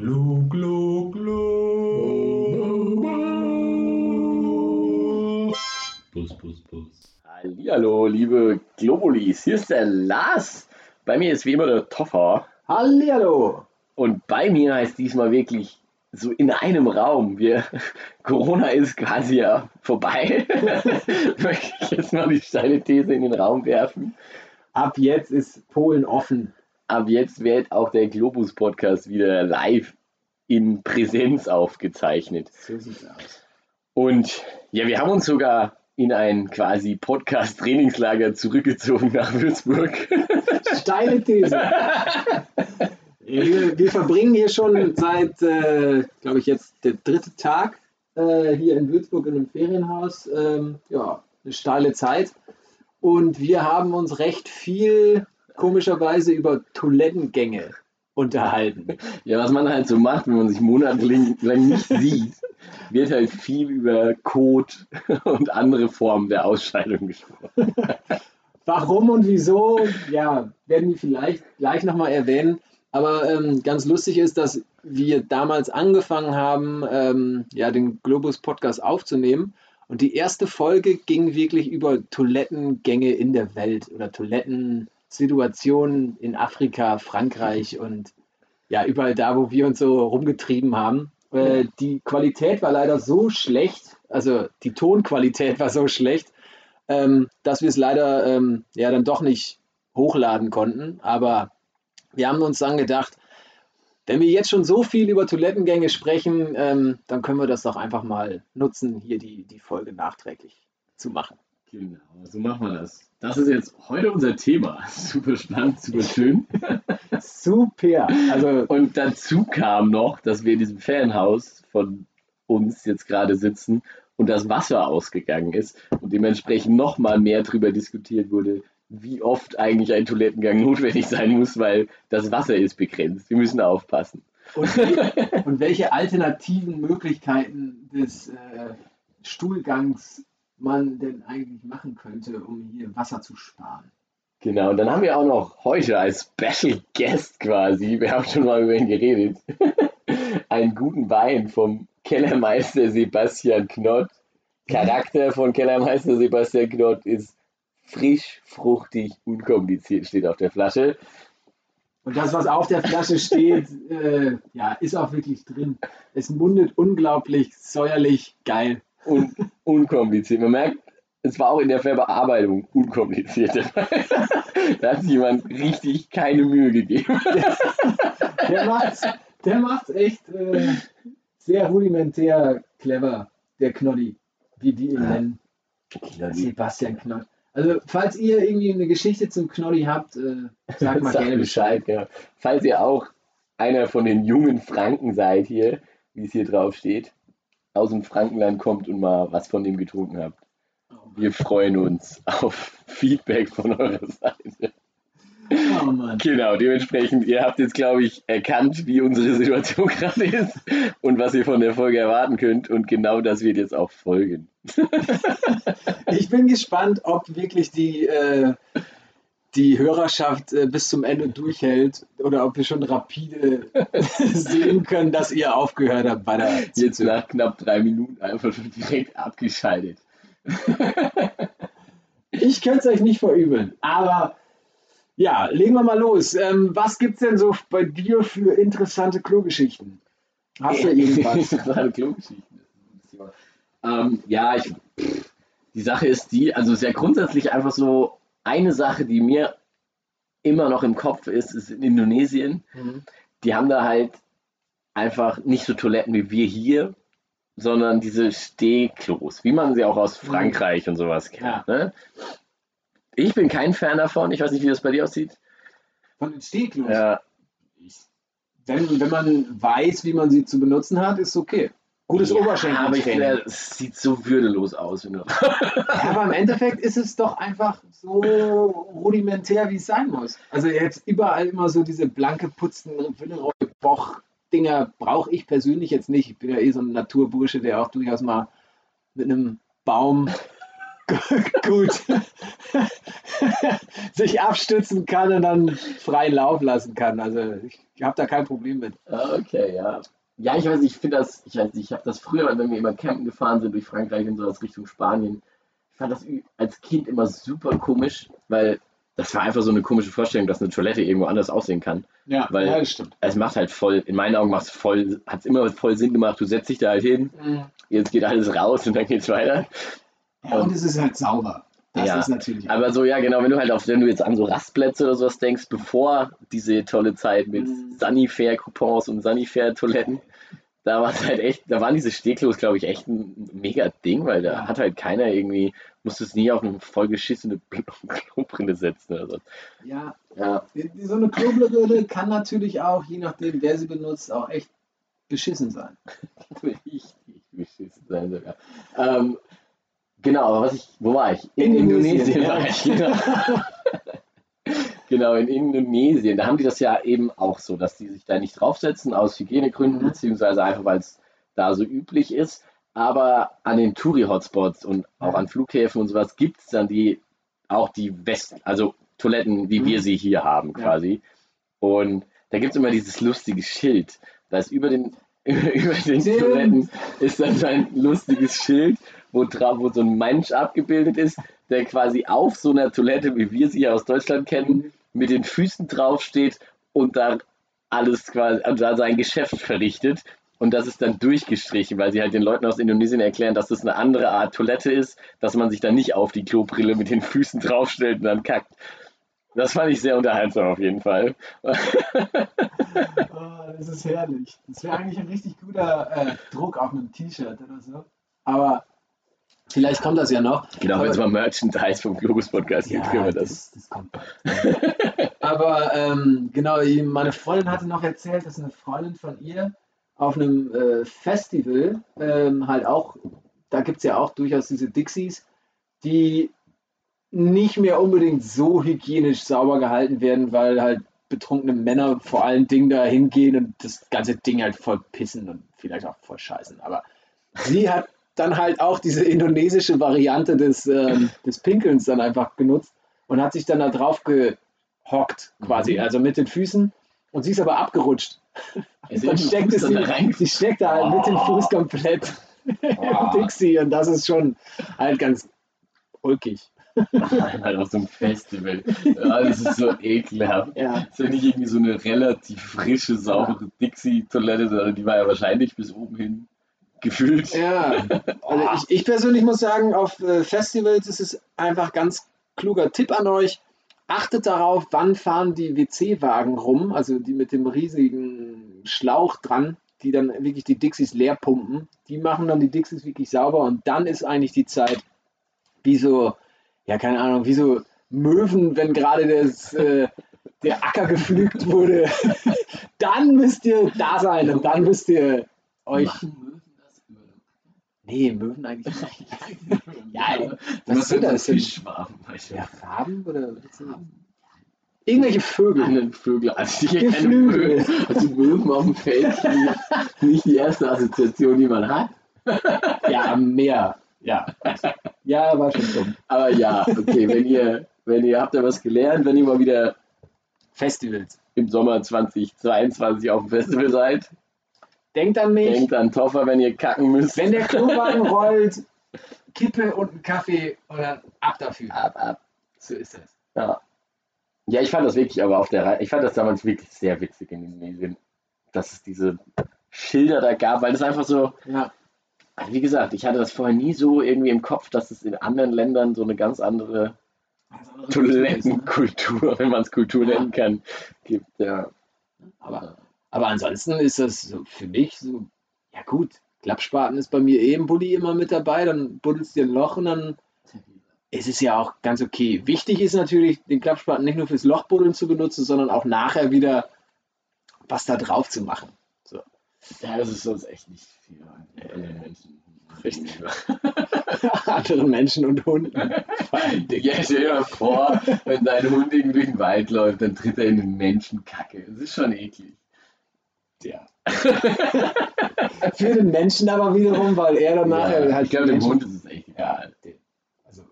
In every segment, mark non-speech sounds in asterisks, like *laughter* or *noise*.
Glu, glu, glu. Bus, bus, bus. Hallo, liebe Globulis, hier ist der Lars. Bei mir ist wie immer der Toffer. Hallihallo! Und bei mir heißt diesmal wirklich so in einem Raum. Wir, *laughs* Corona ist quasi ja vorbei. *laughs* Möchte ich jetzt mal die steile These in den Raum werfen. Ab jetzt ist Polen offen. Ab jetzt wird auch der Globus Podcast wieder live in Präsenz aufgezeichnet. So sieht's aus. Und ja, wir haben uns sogar in ein quasi Podcast-Trainingslager zurückgezogen nach Würzburg. *laughs* Steile These. Wir, wir verbringen hier schon seit, äh, glaube ich, jetzt der dritte Tag äh, hier in Würzburg in einem Ferienhaus. Ähm, ja, eine steile Zeit. Und wir haben uns recht viel komischerweise über Toilettengänge unterhalten. Ja, was man halt so macht, wenn man sich monatelang lang nicht sieht, wird halt viel über Kot und andere Formen der Ausscheidung gesprochen. Warum und wieso, ja, werden wir vielleicht gleich nochmal erwähnen. Aber ähm, ganz lustig ist, dass wir damals angefangen haben, ähm, ja, den Globus Podcast aufzunehmen. Und die erste Folge ging wirklich über Toilettengänge in der Welt oder Toilettensituationen in Afrika, Frankreich und ja, überall da, wo wir uns so rumgetrieben haben. Äh, die Qualität war leider so schlecht, also die Tonqualität war so schlecht, ähm, dass wir es leider ähm, ja dann doch nicht hochladen konnten. Aber wir haben uns dann gedacht, wenn wir jetzt schon so viel über Toilettengänge sprechen, ähm, dann können wir das doch einfach mal nutzen, hier die, die Folge nachträglich zu machen. Genau, so machen wir das. Das ist jetzt heute unser Thema. *laughs* Super spannend, super schön. *laughs* Super. Also, Und dazu kam noch, dass wir in diesem Ferienhaus von uns jetzt gerade sitzen und das Wasser ausgegangen ist und dementsprechend noch mal mehr darüber diskutiert wurde, wie oft eigentlich ein Toilettengang *laughs* notwendig sein muss, weil das Wasser ist begrenzt. Wir müssen aufpassen. und, und welche alternativen Möglichkeiten des äh, Stuhlgangs man denn eigentlich machen könnte, um hier Wasser zu sparen. Genau, und dann haben wir auch noch heute als Special Guest quasi, wir haben schon mal über ihn geredet, *laughs* einen guten Wein vom Kellermeister Sebastian Knott. Charakter von Kellermeister Sebastian Knott ist frisch, fruchtig, unkompliziert, steht auf der Flasche. Und das, was auf der Flasche steht, *laughs* äh, ja, ist auch wirklich drin. Es mundet unglaublich säuerlich geil. Und unkompliziert. Man merkt, es war auch in der Verbearbeitung unkompliziert. da hat sich jemand richtig keine Mühe gegeben. Der macht's, der macht's echt äh, sehr rudimentär clever, der Knoddy, wie die ihn Ja. nennen. Sebastian Knott. Also, falls ihr irgendwie eine Geschichte zum Knoddy habt, äh, sagt mal *laughs* Sagt gerne Bescheid. Bescheid, ja. Falls ihr auch einer von den jungen Franken seid hier, wie es hier drauf steht, aus dem Frankenland kommt und mal was von dem getrunken habt. Wir freuen uns auf Feedback von eurer Seite. Oh Mann. Genau, dementsprechend, ihr habt jetzt, glaube ich, erkannt, wie unsere Situation *laughs* gerade ist und was ihr von der Folge erwarten könnt. Und genau das wird jetzt auch folgen. *laughs* *laughs* Ich bin gespannt, ob wirklich die, äh, die Hörerschaft äh, bis zum Ende durchhält oder ob wir schon rapide *laughs* sehen können, dass ihr aufgehört habt bei der Jetzt Zuzuhören. nach knapp drei Minuten einfach schon direkt abgeschaltet. *laughs* Ich könnte es euch nicht verübeln, aber ja, legen wir mal los. Ähm, was gibt es denn so bei dir für interessante Klogeschichten? Hast du *laughs* irgendwas? Interessante Klogeschichten. Ähm, ja, ich, pff, die Sache ist die, also sehr grundsätzlich einfach so eine Sache, die mir immer noch im Kopf ist, ist in Indonesien. Mhm. Die haben da halt einfach nicht so Toiletten wie wir hier, sondern diese Stehklos, wie man sie auch aus Frankreich und sowas kennt. Ne? Ich bin kein Fan davon. Ich weiß nicht, wie das bei dir aussieht. Von den Stehklos. Ja, Wenn, wenn man weiß, wie man sie zu benutzen hat, ist okay. Gutes ja, aber ich Oberschenkeltraining. finde, es sieht so würdelos aus. Ja, aber im Endeffekt ist es doch einfach so rudimentär, wie es sein muss. Also jetzt überall immer so diese blanke putzten Boch-Dinger brauche ich persönlich jetzt nicht. Ich bin ja eh so ein Naturbursche, der auch durchaus mal mit einem Baum *laughs* gut sich abstützen kann und dann freien Lauf lassen kann. Also ich habe da kein Problem mit. Ah, Okay, ja. Ja, ich weiß nicht, ich finde das, ich weiß nicht, ich habe das früher, wenn wir immer campen gefahren sind durch Frankreich und sowas Richtung Spanien, ich fand das als Kind immer super komisch, weil das war einfach so eine komische Vorstellung, dass eine Toilette irgendwo anders aussehen kann. Ja, Weil- ja, das stimmt. Es macht halt voll, in meinen Augen macht es voll, hat es immer voll Sinn gemacht, du setzt dich da halt hin, jetzt geht alles raus und dann geht's weiter. Ja, und es ist halt sauber. Das Ja, ist natürlich. Aber so, ja, genau, wenn du halt auf, wenn du jetzt an so Rastplätze oder sowas denkst, bevor diese tolle Zeit mit Mhm. Sanifair-Coupons und Sanifair-Toiletten, da war es halt echt, da waren diese Steglos, glaube ich, echt ein mega Ding, weil da hat halt keiner irgendwie, musstest nie auf eine vollgeschissene *laughs* Klobrille setzen oder so. ja, Ja, so eine Klobrille kann natürlich auch, je nachdem, wer sie benutzt, auch echt beschissen sein. *laughs* richtig beschissen sein sogar. Ähm, genau, aber was ich, wo war ich? In In, Indonesien, Indonesien war ich, genau. Genau, in Indonesien. Da haben die das ja eben auch so, dass die sich da nicht draufsetzen aus Hygienegründen, Mhm. beziehungsweise einfach, weil es da so üblich ist. Aber an den Touri-Hotspots und auch Ja. an Flughäfen und sowas gibt es dann die auch die West, also Toiletten, wie Mhm. wir sie hier haben Ja. quasi. Und da gibt es immer dieses lustige Schild. Da ist über den, *laughs* über den Stimmt. Toiletten ist dann so ein lustiges Schild, wo, wo so ein Mensch abgebildet ist, der quasi auf so einer Toilette, wie wir sie ja aus Deutschland kennen, mit den Füßen draufsteht und da alles quasi, also sein Geschäft verrichtet. Und das ist dann durchgestrichen, weil sie halt den Leuten aus Indonesien erklären, dass das eine andere Art Toilette ist, dass man sich dann nicht auf die Klobrille mit den Füßen draufstellt und dann kackt. Das fand ich sehr unterhaltsam auf jeden Fall. *laughs* Oh, das ist herrlich. Das wäre eigentlich ein richtig guter äh, Druck auf einem T-Shirt oder so. Aber vielleicht kommt das ja noch. Genau, wenn es mal Merchandise vom Globus Podcast gibt, können wir das. das, das kommt. Aber ähm, genau, meine Freundin hatte noch erzählt, dass eine Freundin von ihr auf einem äh, Festival ähm, halt auch, da gibt es ja auch durchaus diese Dixies, die nicht mehr unbedingt so hygienisch sauber gehalten werden, weil halt betrunkene Männer vor allen Dingen da hingehen und das ganze Ding halt voll pissen und vielleicht auch voll scheißen. Aber sie hat dann halt auch diese indonesische Variante des, ähm, des Pinkelns dann einfach genutzt und hat sich dann da drauf gehockt, quasi, Mhm. also mit den Füßen. Und sie ist aber abgerutscht. Ist *laughs* Dann steckt Fuß da rein- sie steckt da halt mit dem Fuß komplett im Oh. Dixie und das ist schon halt ganz ulkig. *laughs* halt auf so einem Festival. Ja, das ist so ekelhaft. Ja. Das ist ja nicht irgendwie so eine relativ frische, saubere Dixie-Toilette, sondern die war ja wahrscheinlich bis oben hin gefüllt. Ja, also ich, ich persönlich muss sagen, auf äh, Festivals ist es einfach ganz kluger Tipp an euch. Achtet darauf, wann fahren die WC-Wagen rum, also die mit dem riesigen Schlauch dran, die dann wirklich die Dixies leer pumpen. Die machen dann die Dixies wirklich sauber und dann ist eigentlich die Zeit, wie so, ja, keine Ahnung, wie so Möwen, wenn gerade das, äh, der Acker gepflügt wurde. *laughs* dann müsst ihr da sein und dann müsst ihr euch. Machen Möwen das über Nee, Möwen eigentlich *laughs* nicht. Ja, ja, was sind das du? Ja, Farben oder das? Irgendwelche Vögel. Einen Vögel, also keine Geflügel. Möwen. Also Möwen auf dem Feld, *laughs* nicht die erste Assoziation, die man hat. Ja, mehr. Ja. Ja, war schon dumm. Aber ja, okay, wenn ihr, wenn ihr habt da was gelernt, wenn ihr mal wieder Festivals. im Sommer 2022 auf dem Festival seid, Denkt an mich, denkt an Toffer, wenn ihr kacken müsst. wenn der Klowagen *laughs* rollt, Kippe und ein Kaffee und dann ab dafür. ab, ab. So ist das. Ja. ja, ich fand das wirklich, aber auf der Reihe, ich fand das damals wirklich sehr witzig in Indonesien, dass es diese Schilder da gab, weil das einfach so, Ja. wie gesagt, ich hatte das vorher nie so irgendwie im Kopf, dass es in anderen Ländern so eine ganz andere Toilettenkultur, wenn man es Kultur Ja. nennen kann, gibt. Ja. Aber, aber ansonsten ist das so für mich so, ja gut, Klappspaten ist bei mir eh im Bulli immer mit dabei, dann buddelst du dir ein Loch und dann ist es ja auch ganz okay. Wichtig ist natürlich, den Klappspaten nicht nur fürs Lochbuddeln zu benutzen, sondern auch nachher wieder was da drauf zu machen. ja, das ist sonst echt nicht viel. anderen Menschen. Richtig. *laughs* Anderen Menschen und Hunden. Ja, stell dir mal vor, wenn dein Hund irgendwie durch den Wald läuft, dann tritt er in den Menschenkacke. Das ist schon eklig. Ja. Für den Menschen aber wiederum, weil er dann nachher ja, halt ich glaube, dem Hund ist es echt egal. Also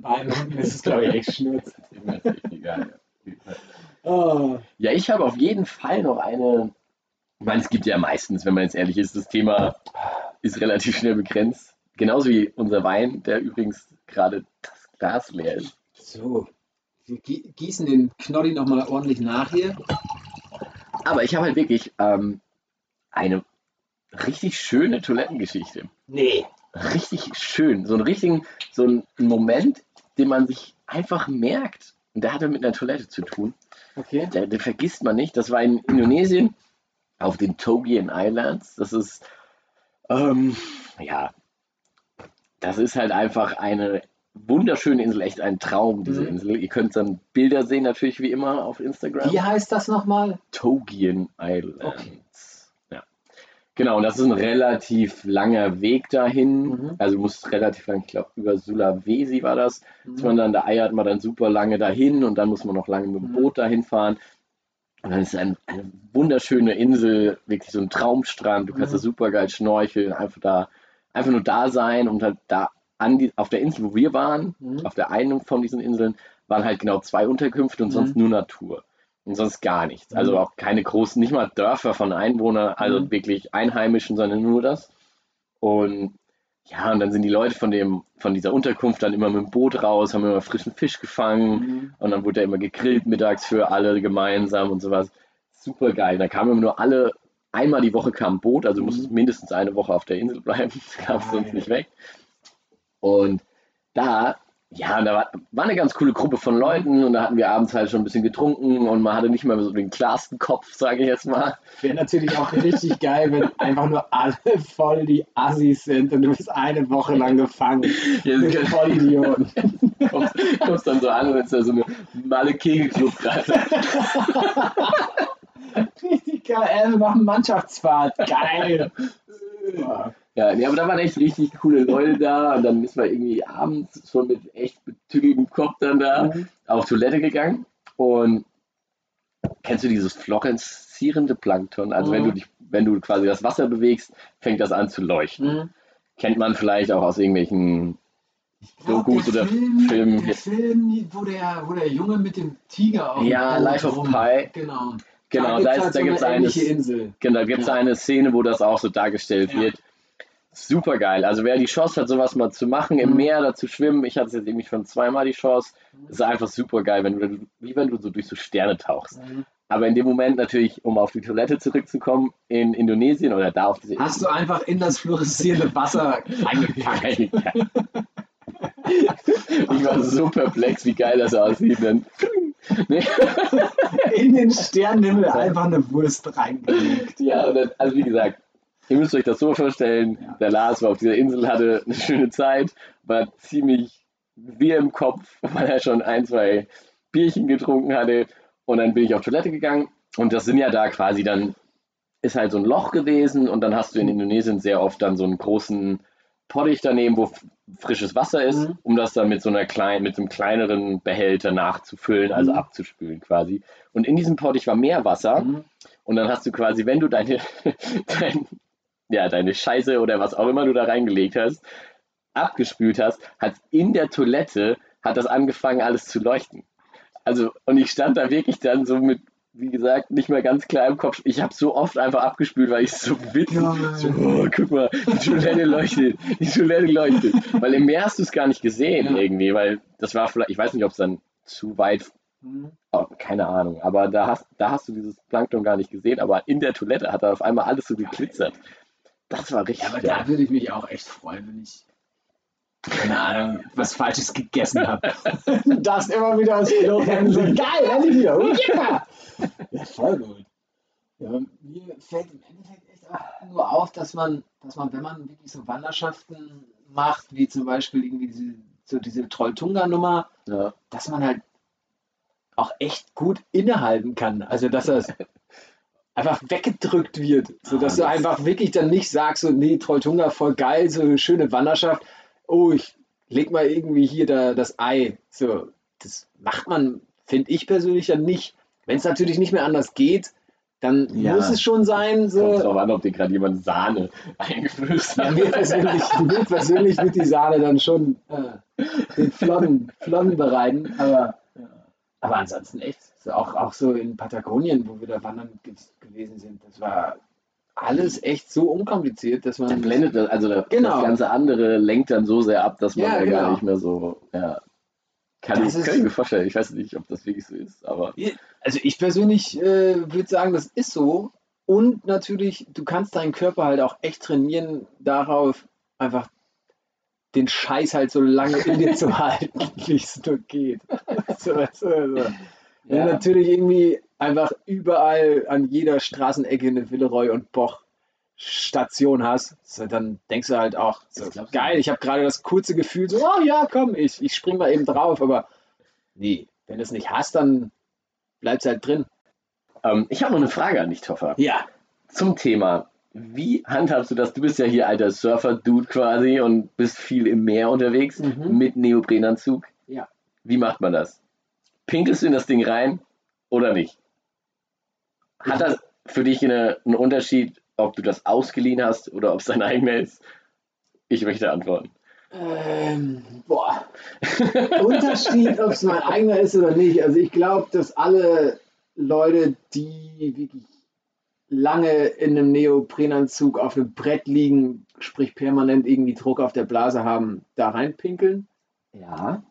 Beinen unten ist es, glaube ich, echt Schnurz. *laughs* Immer ist echt egal, ja. Oh. Ja, ich habe auf jeden Fall noch eine. Ich meine, es gibt ja meistens, wenn man jetzt ehrlich ist, das Thema ist relativ schnell begrenzt. Genauso wie unser Wein, der übrigens gerade das Glas leer ist. So, wir gie- gießen den Knolli nochmal ordentlich nach hier. Aber ich habe halt wirklich ähm, eine richtig schöne Toilettengeschichte. Nee. Richtig schön. So einen richtigen, so einen Moment, den man sich einfach merkt. Und der hatte mit einer Toilette zu tun. Okay. Der, den vergisst man nicht. Das war in Indonesien auf den Togian Islands. Das ist, ähm, ja, das ist halt einfach eine wunderschöne Insel, echt ein Traum, diese Mhm. Insel. Ihr könnt dann Bilder sehen, natürlich wie immer auf Instagram. Wie heißt das nochmal? Togian Islands. Okay. Ja. Genau, und das ist ein relativ langer Weg dahin. Mhm. Also du musst relativ lang, ich glaube, über Sulawesi war das. Mhm. Ist man dann, da eiert man dann super lange dahin und dann muss man noch lange mit dem Mhm. Boot dahin fahren. Und dann ist es ein, eine wunderschöne Insel, wirklich so ein Traumstrand. Du kannst Mhm. da super geil schnorcheln, einfach da, einfach nur da sein und halt da die, auf der Insel, wo wir waren, Mhm. auf der einen von diesen Inseln, waren halt genau zwei Unterkünfte und sonst Mhm. nur Natur. Und sonst gar nichts. Also Mhm. auch keine großen, nicht mal Dörfer von Einwohnern, also Mhm. wirklich Einheimischen, sondern nur das. Und ja, und dann sind die Leute von dem, von dieser Unterkunft dann immer mit dem Boot raus, haben immer frischen Fisch gefangen Mhm. und dann wurde er immer gegrillt mittags für alle gemeinsam und sowas. Super geil. Da kamen immer nur alle, einmal die Woche kam ein Boot, also du musstest Mhm. mindestens eine Woche auf der Insel bleiben, *laughs* kamst sonst nicht weg. Und da, ja, da war, war eine ganz coole Gruppe von Leuten und da hatten wir abends halt schon ein bisschen getrunken und man hatte nicht mehr so den klarsten Kopf, sage ich jetzt mal. Wäre natürlich auch richtig geil, wenn einfach nur alle voll die Assis sind und du bist eine Woche lang gefangen. Ja, Mit Vollidioten. kommst, kommst dann so an und ist da so eine Malle Kegelclub gerade. Richtig geil. Ey, wir machen Mannschaftsfahrt. Geil. *laughs* Ja, nee, aber da waren echt richtig coole Leute da und dann ist man irgendwie abends schon mit echt betügeltem Kopf dann da Mhm. auf Toilette gegangen und kennst du dieses florenzierende Plankton? Also wenn Mhm. du dich, wenn du quasi das Wasser bewegst, fängt das an zu leuchten. Mhm. Kennt man vielleicht auch aus irgendwelchen Dokus der oder Film, Filmen. Der Film, wo der, wo der Junge mit dem Tiger auf Ja, Life of Pi. Genau. Genau, da, ist, halt da so gibt es eine eine, ähnliche Insel. genau, da gibt's Ja. eine Szene, wo das auch so dargestellt Ja. wird. Super geil. Also wer die Chance hat, sowas mal zu machen, im Mhm. Meer da zu schwimmen, ich hatte jetzt irgendwie schon zweimal die Chance, ist einfach super geil, wenn du, wie wenn du so durch so Sterne tauchst. Mhm. Aber in dem Moment natürlich, um auf die Toilette zurückzukommen, in Indonesien oder da auf diese Hast du einfach in das fluoreszierende Wasser *laughs* eingekackt. Ich war so perplex, wie geil das aussieht. Dann, nee. In den Sternenhimmel einfach eine Wurst reingelegt. Ja, also wie gesagt, ihr müsst euch das so vorstellen, der Lars war auf dieser Insel, hatte eine schöne Zeit, war ziemlich wie im Kopf, *laughs* weil er schon ein, zwei Bierchen getrunken hatte und dann bin ich auf Toilette gegangen und das sind ja da quasi dann, ist halt so ein Loch gewesen und dann hast du in Indonesien sehr oft dann so einen großen Pottich daneben, wo frisches Wasser ist, Mhm. um das dann mit so einer kleinen, mit so einem kleineren Behälter nachzufüllen, also Mhm. abzuspülen quasi. Und in diesem Pottich war mehr Wasser Mhm. und dann hast du quasi, wenn du deine, *laughs* dein, ja, deine Scheiße oder was auch immer du da reingelegt hast, abgespült hast, hat in der Toilette, hat das angefangen alles zu leuchten. Also, und ich stand da wirklich dann so mit, wie gesagt, nicht mehr ganz klar im Kopf. Ich habe so oft einfach abgespült, weil ich so witzig, so, oh, guck mal, die Toilette leuchtet, die Toilette leuchtet. Weil im Meer hast du es gar nicht gesehen Ja. irgendwie, weil das war vielleicht, ich weiß nicht, ob es dann zu weit Mhm. Oh, keine Ahnung, aber da hast, da hast du dieses Plankton gar nicht gesehen, aber in der Toilette hat er auf einmal alles so geglitzert. Das war richtig Ja, aber da würde ich mich auch echt freuen, wenn ich, keine Ahnung, was Falsches gegessen habe. *laughs* du darfst immer wieder aus Klo rennen. So, *laughs* geil, endlich wieder. Oh, yeah. Ja, voll gut. Ja, mir fällt im Endeffekt echt auch nur auf, dass man, dass man, wenn man wirklich so Wanderschaften macht, wie zum Beispiel irgendwie diese, so diese Trolltunga-Nummer, Ja. dass man halt auch echt gut innehalten kann. Also, dass das *laughs* einfach weggedrückt wird, sodass Ah, du einfach wirklich dann nicht sagst, so, nee, Trolltunga voll geil, so eine schöne Wanderschaft. Oh, ich leg mal irgendwie hier da das Ei. So, das macht man, finde ich persönlich ja nicht. Wenn es natürlich nicht mehr anders geht, dann Ja. muss es schon sein, Kommt so. drauf an, ob dir gerade jemand Sahne *laughs* eingeflößt Ja, hat. mir persönlich, *laughs* mir persönlich wird die Sahne dann schon äh, den Flotten, Flotten bereiten. Aber, aber ansonsten echt, so auch, auch so in Patagonien, wo wir da wandern ge- gewesen sind, das war alles echt so unkompliziert, dass Dann man. blendet das, also das, Genau. das ganze andere lenkt dann so sehr ab, dass man Ja, ja, gar genau. nicht mehr so, ja. Kann Das ich, kann ich mir vorstellen. Ich weiß nicht, ob das wirklich so ist, aber Also ich persönlich äh, würde sagen, das ist so. Und natürlich, du kannst deinen Körper halt auch echt trainieren, darauf einfach den Scheiß halt so lange in dir zu *laughs* halten, wie es nur geht. So, also, Wenn Ja. du natürlich irgendwie einfach überall an jeder Straßenecke eine Villeroy und Boch Station hast, dann denkst du halt auch, so, geil, ich habe gerade das kurze Gefühl, so, oh ja, komm, ich, ich spring mal eben drauf, aber nee, wenn du es nicht hast, dann bleibst halt drin. ähm, ich habe noch eine Frage an dich, Toffer. Ja, Zum Thema. Wie handhabst du das? Du bist ja hier alter Surfer-Dude quasi und bist viel im Meer unterwegs Mhm. mit Neoprenanzug. Ja. Wie macht man das? Pinkelst du in das Ding rein oder nicht? Hat das für dich eine, einen Unterschied, ob du das ausgeliehen hast oder ob es dein eigener ist? Ich möchte antworten. Ähm, boah. *laughs* Unterschied, ob es mein eigener ist oder nicht. Also ich glaube, dass alle Leute, die wirklich lange in einem Neoprenanzug auf einem Brett liegen, sprich permanent irgendwie Druck auf der Blase haben, da reinpinkeln. Ja.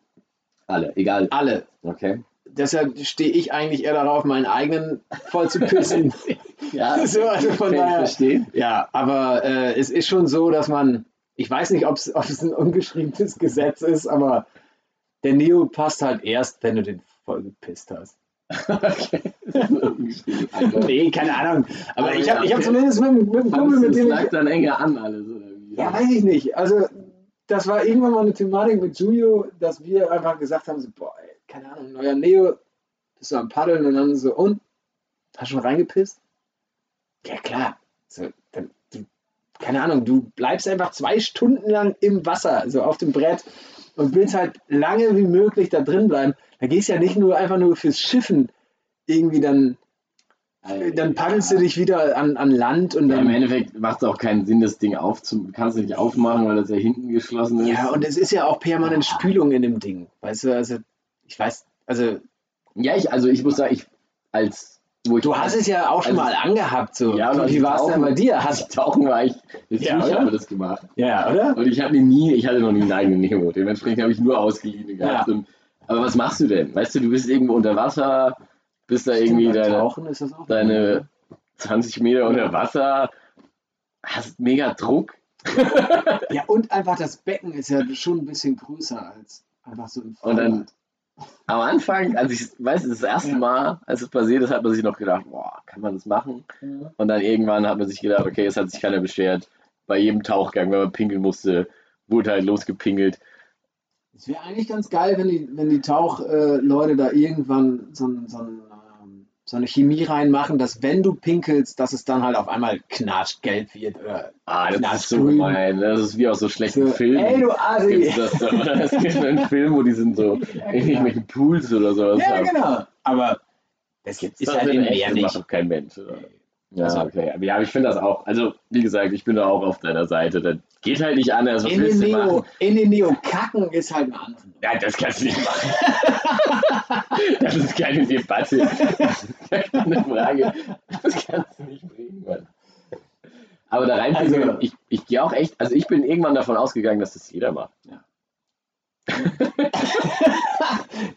Alle, egal. Alle. Okay. Deshalb stehe ich eigentlich eher darauf, meinen eigenen voll zu pissen. *laughs* Ja, *laughs* So, also von kann ich daher- verstehen. Ja, aber äh, es ist schon so, dass man, ich weiß nicht, ob es *laughs* ein ungeschriebenes Gesetz ist, aber der Neo passt halt erst, wenn du den voll gepisst hast. okay. Das Nee, keine Ahnung. Aber Aber ich ja, habe ich hab okay. zumindest mit, dem- mit dem Kumpel, mit dem lag ich. dann enger an alles, oder wie? Ja, weiß ich nicht. Also, das war irgendwann mal eine Thematik mit Julio, dass wir einfach gesagt haben: so, boah, ey, keine Ahnung, neuer Neo, bist du am Paddeln und dann so, und? Hast du schon reingepisst? Ja, klar. So, dann, du, keine Ahnung, du bleibst einfach zwei Stunden lang im Wasser, so auf dem Brett und willst halt lange wie möglich da drin bleiben. Da gehst ja nicht nur einfach nur fürs Schiffen irgendwie dann, dann paddelst du dich wieder an, an Land und Ja, dann. Im Endeffekt macht es auch keinen Sinn, das Ding aufzu... Kannst du nicht aufmachen, weil das ja hinten geschlossen ist. Ja, und es ist ja auch permanent Spülung in dem Ding. Weißt du, also ich weiß, also Ja, ich, also ich muss sagen, ich als... Wo ich du hast es ja auch schon mal angehabt, so. Ja, und wie war es denn bei dir? *laughs* Hast, ich tauchen war, ich... Ja, ich habe das gemacht. ja, oder? Und ich habe nie... Ich hatte noch nie einen eigenen Nemo. Dementsprechend habe ich nur ausgeliehen gehabt. Ja. Und, aber was machst du denn? Weißt du, du bist irgendwo unter Wasser, bist da irgendwie deine, deine 20 Meter unter Wasser, hast mega Druck. Ja, und einfach das Becken ist ja schon ein bisschen größer als einfach so ein Und dann- Freibad. Am Anfang, als ich, weiß das erste Ja. Mal, als es passiert ist, hat man sich noch gedacht, boah, kann man das machen? Ja. Und dann irgendwann hat man sich gedacht, okay, es hat sich keiner beschwert. Bei jedem Tauchgang, wenn man pinkeln musste, wurde halt losgepinkelt. Es wäre eigentlich ganz geil, wenn die, wenn die Tauchleute äh, da irgendwann so, ein, so, ein, so eine Chemie reinmachen, dass wenn du pinkelst, dass es dann halt auf einmal knatschgelb wird. Oder Ah, das ist so grün. gemein. Das ist wie aus so schlechten so, Filmen. ey du Asi! Gibt's das da, oder? Es gibt einen Film, wo die sind so *laughs* Ja, in genau. irgendwelchen Pools oder sowas. Ja, haben. genau. Aber das ist Das halt im Meer das nicht. macht kein Mensch. Oder? Ja, Also- okay. Aber ja, ich finde das auch. Also, wie gesagt, ich bin da auch auf deiner Seite. Das geht halt nicht anders. Was In den, Neo, machen? in den Neo kacken ist halt eine andere. Ja, das kannst du nicht machen. *laughs* das ist keine Debatte. *laughs* Das ist keine Frage. Das kannst du nicht bringen, Mann. Aber da rein, Also- ich, ich gehe auch echt, also ich bin irgendwann davon ausgegangen, dass das jeder macht.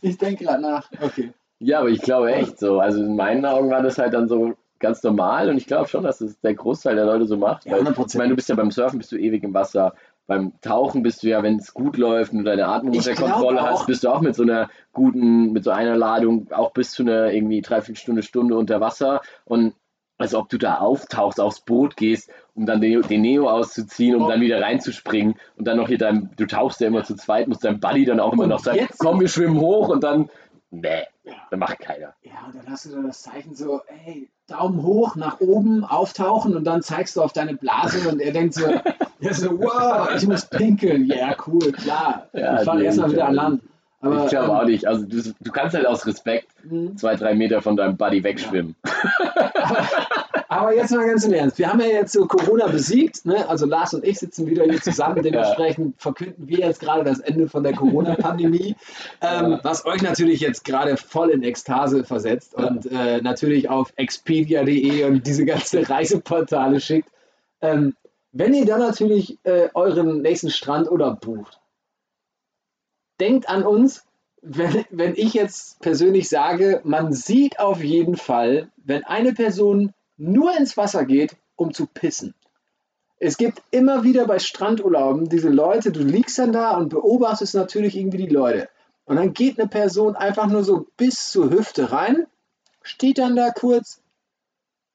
ich denke gerade nach. Okay. Ja, aber ich glaube echt so. Also in meinen Augen war das halt dann so ganz normal und ich glaube schon, dass es der Großteil der Leute so macht. Ja, Weil, 100%. ich meine, du bist ja beim Surfen bist du ewig im Wasser. Beim Tauchen bist du ja, wenn es gut läuft und du deine Atmung unter Kontrolle hast, bist du auch mit so einer guten, mit so einer Ladung auch bis zu einer irgendwie dreiviertel Stunde, Stunde unter Wasser und als ob du da auftauchst, aufs Boot gehst, um dann den, den Neo auszuziehen, um Oh. dann wieder reinzuspringen und dann noch hier dein, du tauchst ja immer zu zweit, muss dein Buddy dann auch immer Und noch sagen, jetzt- komm, wir schwimmen hoch und dann, nee, Ja. das macht keiner. Ja, und dann hast du da das Zeichen so, ey, Daumen hoch, nach oben, auftauchen und dann zeigst du auf deine Blase und er denkt so, *laughs* er so wow, ich muss pinkeln. Ja, cool, klar. Ja, ich fahre nee, erstmal wieder an Land. Aber, ich glaube ähm, auch nicht. Also du, du kannst halt aus Respekt mh, zwei, drei Meter von deinem Buddy wegschwimmen. aber Aber jetzt mal ganz im Ernst. Wir haben ja jetzt so Corona besiegt. Ne? Also Lars und ich sitzen wieder hier zusammen. *laughs* Dementsprechend verkünden wir jetzt gerade das Ende von der Corona-Pandemie. *laughs* Ähm, Ja. Was euch natürlich jetzt gerade voll in Ekstase versetzt und äh, natürlich auf expedia.de und diese ganzen Reiseportale schickt. Ähm, wenn ihr dann natürlich äh, euren nächsten Strandurlaub bucht, denkt an uns, wenn, wenn ich jetzt persönlich sage, man sieht auf jeden Fall, wenn eine Person nur ins Wasser geht, um zu pissen. Es gibt immer wieder bei Strandurlauben diese Leute, du liegst dann da und beobachtest natürlich irgendwie die Leute. Und dann geht eine Person einfach nur so bis zur Hüfte rein, steht dann da kurz,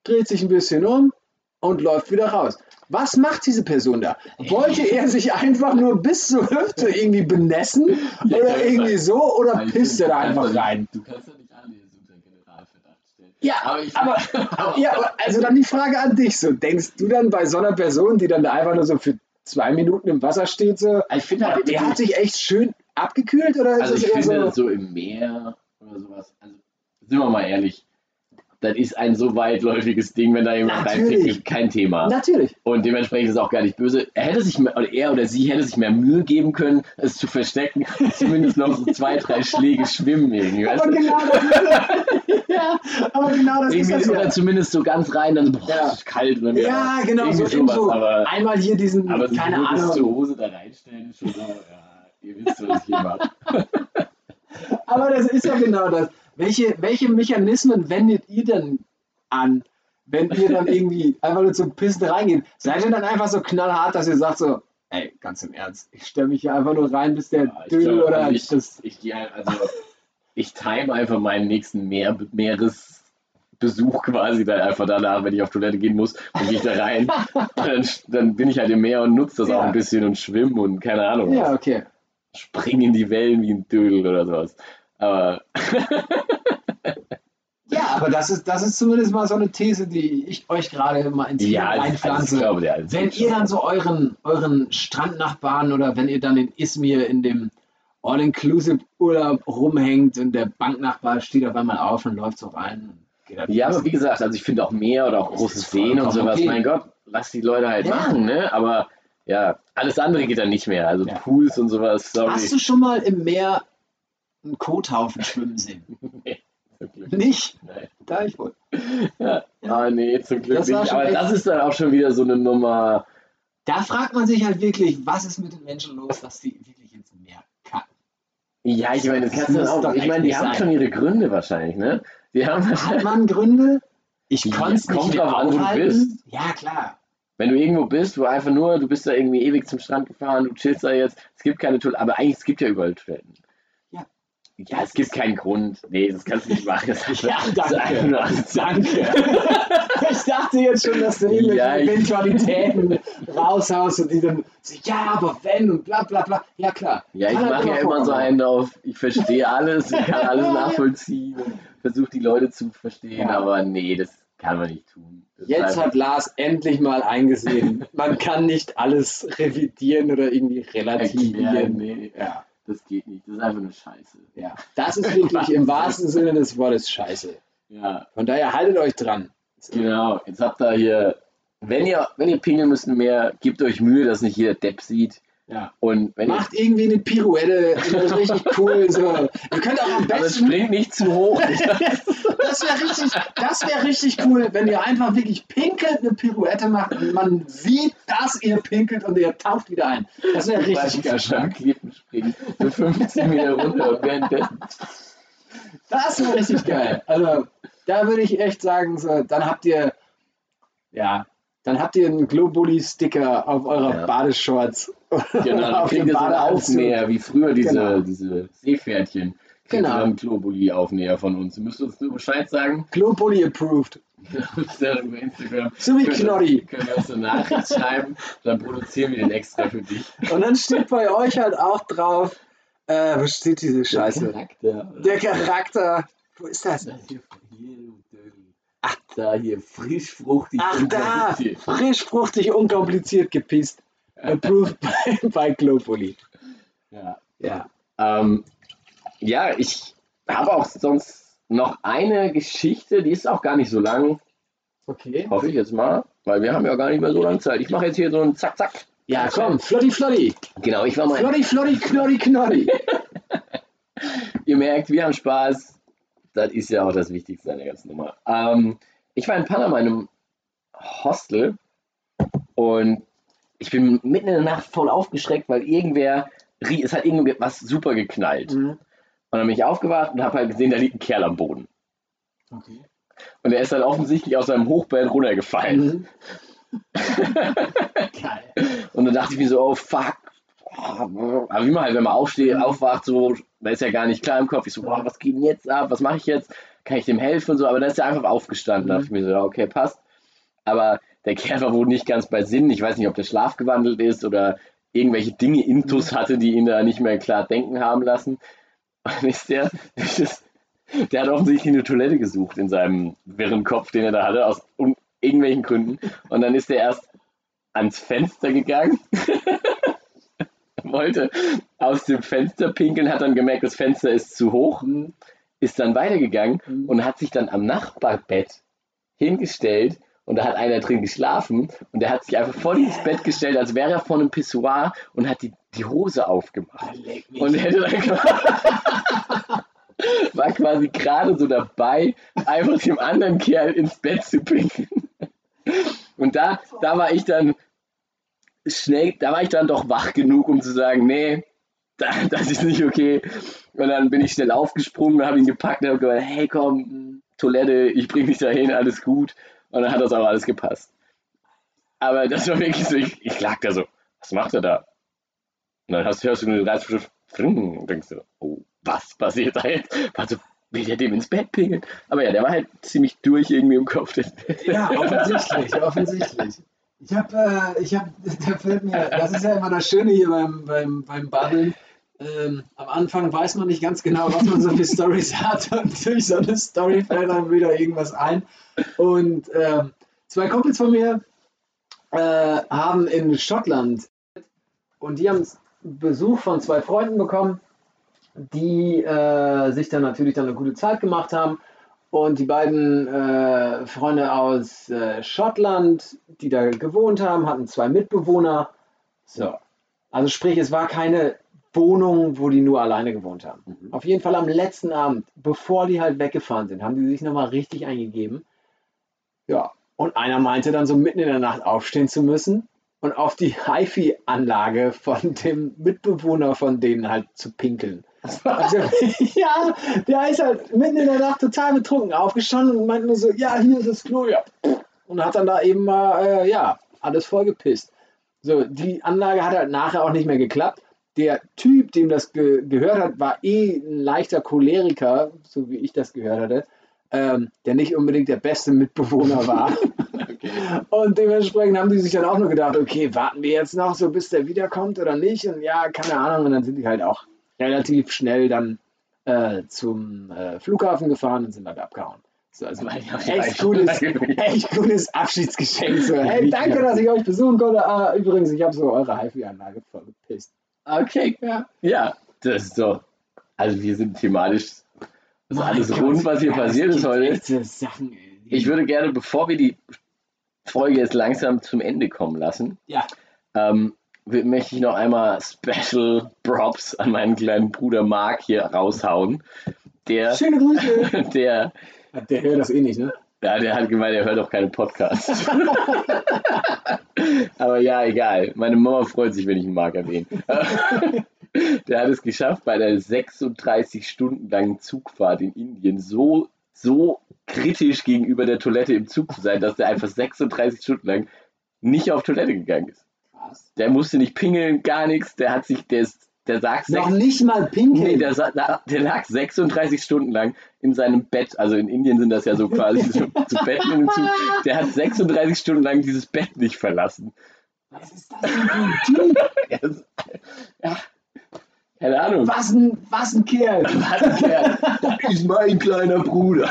dreht sich ein bisschen um und läuft wieder raus. Was macht diese Person da? Wollte er sich einfach nur bis zur Hüfte irgendwie benessen oder irgendwie so oder pisst er da einfach rein? Du kannst ja nicht alles unter Generalverdacht stellen. Ja, Aber ich- aber, *laughs* ja, aber also dann die Frage an dich so, denkst du dann bei so einer Person, die dann da einfach nur so für zwei Minuten im Wasser steht, so, Ich finde halt, der hat sich echt schön abgekühlt oder ist also es ich finde so, so im Meer oder sowas, also sind wir mal ehrlich, das ist ein so weitläufiges Ding, wenn da jemand reinpickelt, kein Thema. natürlich. Und dementsprechend ist es auch gar nicht böse. Er hätte sich mehr, oder er oder sie hätte sich mehr Mühe geben können, es zu verstecken, *laughs* zumindest noch so zwei, drei Schläge schwimmen irgendwie. Aber genau das ist ja, *laughs* aber genau das ist Irgendwie, das oder ja. zumindest so ganz rein, dann boah, Ja. es ist kalt. Und dann Ja, genau, so, sowas, so aber, einmal hier diesen, aber so keine bis zur Ahnung. Hose da reinstellen ist schon so, ja, ihr wisst, was ich hier mache. *laughs* Aber das ist ja genau das. Welche, welche Mechanismen wendet ihr denn an, wenn ihr dann *laughs* irgendwie einfach nur zum Pissen reingeht? Seid ihr dann einfach so knallhart, dass ihr sagt so, ey, ganz im Ernst, ich stelle mich hier einfach nur rein, bis der Ja, ich Dödel glaub, oder also ich, das... ich gehe halt, also ich time einfach meinen nächsten Meer, Meeresbesuch quasi dann einfach danach, wenn ich auf Toilette gehen muss, dann gehe ich da rein. *laughs* Dann, dann bin ich halt im Meer und nutze das Ja. auch ein bisschen und schwimme und keine Ahnung. Ja, was. okay. Spring in die Wellen wie ein Dödel oder sowas. Aber *laughs* Ja, aber das ist, das ist zumindest mal so eine These, die ich euch gerade mal ins Hirn ja, also, reinpflanze. ich glaube, ist Wenn ihr dann so euren, euren Strandnachbarn oder wenn ihr dann in Izmir in dem All-Inclusive-Urlaub rumhängt und der Banknachbar steht auf einmal auf und läuft so rein. Ja, aber wie gesagt, also ich finde auch Meer oder auch große Seen und sowas, okay. mein Gott, lass die Leute halt Ja. machen, ne? Aber ja, alles andere geht dann nicht mehr. Also Ja. Pools und sowas, sorry. Hast du schon mal im Meer einen Kothaufen *laughs* schwimmen sehen? Nee, zum Glück Nicht? Nein. Da ich wohl. Ja. Ah, nee, zum Glück Das nicht. Aber echt- das ist dann auch schon wieder so eine Nummer. Da fragt man sich halt wirklich, was ist mit den Menschen los, dass die wirklich ins Meer kacken. Ja, ich meine, das Das kannst du auch. Ich meine, die haben sein. schon ihre Gründe wahrscheinlich, ne? Die haben Hat *laughs* man Gründe? Ich Ja, konnte es nicht drauf an, wo du bist. Ja, klar. wenn du irgendwo bist, wo einfach nur, du bist da irgendwie ewig zum Strand gefahren, du chillst da jetzt, es gibt keine Toiletten, aber eigentlich, es gibt ja überall Toiletten. Ja. Ja, es gibt keinen Grund. Nee, das kannst du nicht machen. Das *laughs* ist Ja, das danke. asozial. Danke. *laughs* Ich dachte jetzt schon, dass du irgendwelche Ja, Eventualitäten raushaust und die dann so, ja, aber wenn und bla bla bla. Ja, klar. Ja, ich halt mache ja immer so einen auf, ich verstehe alles, ich kann alles *laughs* nachvollziehen und versuche die Leute zu verstehen, Ja. aber nee, das kann man nicht tun. Das Jetzt hat Lars endlich mal eingesehen, man kann nicht alles revidieren oder irgendwie relativieren. nee, Ja, das geht nicht, das ist einfach nur Scheiße. ja. Das ist wirklich im wahrsten Sinne des Wortes scheiße. Ja, Von daher haltet euch dran. genau, jetzt habt ihr hier, wenn ihr, wenn ihr pingeln müsst mehr, gebt euch Mühe, dass nicht jeder Depp sieht Ja. und wenn ihr Macht irgendwie eine Pirouette, das ist richtig cool. So. Ihr könnt auch am aber besten. springt nicht zu hoch. *laughs* Das wäre richtig, das wäre richtig cool, wenn ihr einfach wirklich pinkelt eine Pirouette macht und man sieht, dass ihr pinkelt und ihr taucht wieder ein. Das wäre richtig geil. Klippen springen, so 15 Meter runter und währenddessen. Das wäre richtig geil. Also, da würde ich echt sagen, so, dann habt ihr, ja, dann habt ihr einen Globuli-Sticker auf eurer Ja. Badeshorts. Genau, *laughs* dann auf kriegt dem Badeanzug. Aufnäher, wie früher diese, Genau. diese Seepferdchen. Genau. ihr dann einen Globuli-Aufnäher von uns. Ihr müsst uns nur Bescheid sagen. Globuli approved. Ja, über Instagram. So wie Knorri. Können wir uns eine Nachricht schreiben, dann produzieren wir den extra für dich. Und dann steht bei euch halt auch drauf, äh, wo steht diese Scheiße? Charakter. Der Charakter. Wo ist das? Du. Ach, da hier, frisch, fruchtig. Ach da, kompliziert. frisch, fruchtig, unkompliziert gepisst. Approved *laughs* bei, bei Globuli. Ja. Ja. Ähm, ja, ich habe auch sonst noch eine Geschichte, die ist auch gar nicht so lang. Okay. Hoffe ich jetzt mal, weil wir haben ja gar nicht mehr so lange Zeit. Ich mache jetzt hier so einen Zack, Zack. Ja, komm, Flotti, Flotti. Genau, ich war mal. Flotti, Flotti, Knoddi, Knoddi. *laughs* Ihr merkt, wir haben Spaß. Das ist ja auch das Wichtigste an der ganzen Nummer. Ähm, ich war in Panama in einem Hostel und ich bin mitten in der Nacht voll aufgeschreckt, weil irgendwer, es hat irgendwas super geknallt. Mhm. Und dann bin ich aufgewacht und habe halt gesehen, da liegt ein Kerl am Boden. Okay. Und er ist dann offensichtlich aus seinem Hochbett runtergefallen. Mhm. *laughs* Geil. Und dann dachte ich mir so, oh fuck. Aber wie man halt, wenn man aufsteht, aufwacht, so, da ist ja gar nicht klar im Kopf. Ich so, boah, was geht denn jetzt ab? Was mache ich jetzt? Kann ich dem helfen und so? Aber dann ist er einfach aufgestanden. Da dachte ich mir so, ja, okay, passt. Aber der Kerl war wohl nicht ganz bei Sinn. Ich weiß nicht, ob der Schlaf gewandelt ist oder irgendwelche Dinge intus hatte, die ihn da nicht mehr klar denken haben lassen. *laughs* Ist der, ist, der hat offensichtlich eine Toilette gesucht in seinem wirren Kopf, den er da hatte, aus un- irgendwelchen Gründen. Und dann ist er erst ans Fenster gegangen, *laughs* wollte aus dem Fenster pinkeln, hat dann gemerkt, das Fenster ist zu hoch, Mhm. ist dann weitergegangen Mhm. und hat sich dann am Nachbarbett hingestellt und da hat einer drin geschlafen und der hat sich einfach vor dieses Bett gestellt, als wäre er vor einem Pissoir und hat die, die Hose aufgemacht. Mich. Und hätte dann war quasi gerade so dabei, einfach dem anderen Kerl ins Bett zu pinkeln. Und da, da war ich dann schnell, da war ich dann doch wach genug, um zu sagen, nee, da, das ist nicht okay. Und dann bin ich schnell aufgesprungen, habe ihn gepackt und habe gesagt, hey komm, Toilette, ich bring dich dahin, alles gut. Und dann hat das auch alles gepasst. Aber das war wirklich so, ich, ich lag da so, was macht er da? Und dann hast, hörst du nur den Fring und denkst du, oh, was passiert da jetzt? Also, will der dem ins Bett pingeln? Aber ja, der war halt ziemlich durch irgendwie im Kopf. Ja, offensichtlich, *laughs* offensichtlich. Ich habe, äh, ich habe, *laughs* da fällt mir, das ist ja immer das Schöne hier beim, beim, beim Babbeln. Ähm, am Anfang weiß man nicht ganz genau, was man so für Stories *laughs* hat und durch so eine Story fällt einem wieder irgendwas ein. Und ähm, zwei Kumpels von mir äh, haben in Schottland und die haben Besuch von zwei Freunden bekommen, die äh, sich dann natürlich dann eine gute Zeit gemacht haben. Und die beiden äh, Freunde aus äh, Schottland, die da gewohnt haben, hatten zwei Mitbewohner. So. Also sprich, es war keine Wohnung, wo die nur alleine gewohnt haben. Mhm. Auf jeden Fall am letzten Abend, bevor die halt weggefahren sind, haben die sich nochmal richtig eingegeben. Ja. Und einer meinte dann so mitten in der Nacht aufstehen zu müssen und auf die HiFi-Anlage von dem Mitbewohner von denen halt zu pinkeln. Also, *laughs* ja, der ist halt mitten in der Nacht total betrunken aufgestanden und meinte nur so, ja, hier ist das Klo, ja. Und hat dann da eben mal, äh, ja, alles vollgepisst. So, die Anlage hat halt nachher auch nicht mehr geklappt. Der Typ, dem das ge gehört hat, war eh ein leichter Choleriker, so wie ich das gehört hatte, ähm, der nicht unbedingt der beste Mitbewohner *laughs* war. Und dementsprechend haben die sich dann auch nur gedacht, okay, warten wir jetzt noch so, bis der wiederkommt oder nicht? Und ja, keine Ahnung. Und dann sind die halt auch relativ schnell dann äh, zum äh, Flughafen gefahren und sind dann abgehauen. So, also echt cooles, *laughs* echt cooles Abschiedsgeschenk. So, *laughs* hey, danke, dass ich euch besuchen konnte. Ah, übrigens, ich habe so eure HiFi-Anlage voll gepisst. Okay, ja. Ja, das ist doch. Also, wir sind thematisch. Das ist alles rund, was hier ja, passiert ist heute. Sachen, Ich würde gerne, bevor wir die Folge jetzt langsam zum Ende kommen lassen, Ja. ähm, möchte ich noch einmal Special Props an meinen kleinen Bruder Mark hier raushauen. Der, Schöne Grüße. *laughs* der, Der hört das eh nicht, ne? Ja, der hat gemeint, er hört auch keine Podcasts. Aber ja, egal. Meine Mama freut sich, wenn ich ihn Mark erwähne. Der hat es geschafft, bei einer 36 Stunden langen Zugfahrt in Indien so, so kritisch gegenüber der Toilette im Zug zu sein, dass der einfach 36 Stunden lang nicht auf Toilette gegangen ist. Was? Der musste nicht pingeln, gar nichts. Der hat sich, der, ist, der sagt Noch sechs- nicht mal pinkeln. Nee, der, der lag 36 Stunden lang in seinem Bett. Also in Indien sind das ja so quasi *laughs* so, so Betten im Zug. Der hat 36 Stunden lang dieses Bett nicht verlassen. Was ist das denn für ein Typ? *laughs* Ja, keine Ahnung. Was ein, was ein Kerl. *laughs* Was ein Kerl. Das ist mein kleiner Bruder.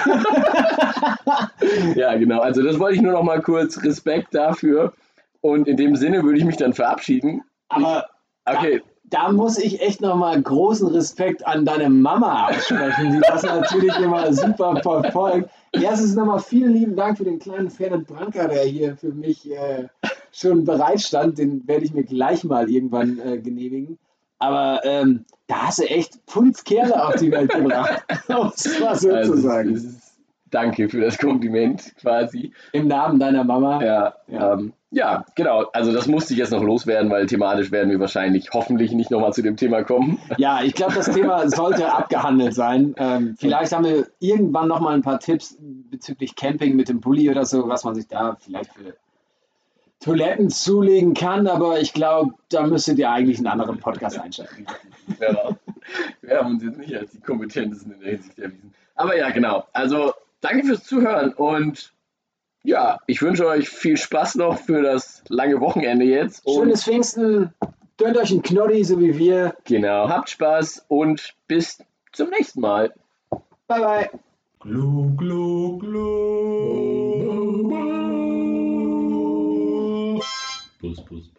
ja, genau. Also das wollte ich nur noch mal kurz. Respekt dafür. Und in dem Sinne würde ich mich dann verabschieden. Aber Okay, da muss ich echt nochmal großen Respekt an deine Mama aussprechen, die das natürlich immer super verfolgt. Erstens nochmal vielen lieben Dank für den kleinen Ferdinand Branker, der hier für mich äh, schon bereitstand. Den werde ich mir gleich mal irgendwann äh, genehmigen. Aber ähm, da hast du echt Punzkerle auf die Welt gebracht, *laughs* um es mal so Also, zu sagen. Danke für das Kompliment quasi. Im Namen deiner Mama. Ja, Ja. Ähm, ja, genau. Also das musste ich jetzt noch loswerden, weil thematisch werden wir wahrscheinlich hoffentlich nicht nochmal zu dem Thema kommen. Ja, ich glaube, das Thema *laughs* sollte abgehandelt sein. Ähm, vielleicht haben wir irgendwann noch mal ein paar Tipps bezüglich Camping mit dem Bulli oder so, was man sich da vielleicht für Toiletten zulegen kann. Aber ich glaube, da müsstet ihr eigentlich einen anderen Podcast einschalten. Ja, wir haben uns jetzt nicht als die Kompetentesten in der Hinsicht erwiesen. Aber ja, genau. Also danke fürs Zuhören und ja, ich wünsche euch viel Spaß noch für das lange Wochenende jetzt. Und Schönes Pfingsten. Gönnt euch einen Knoddy, so wie wir. genau, habt Spaß und bis zum nächsten Mal. Bye, bye. Glu, glu, glu. Bus, bus,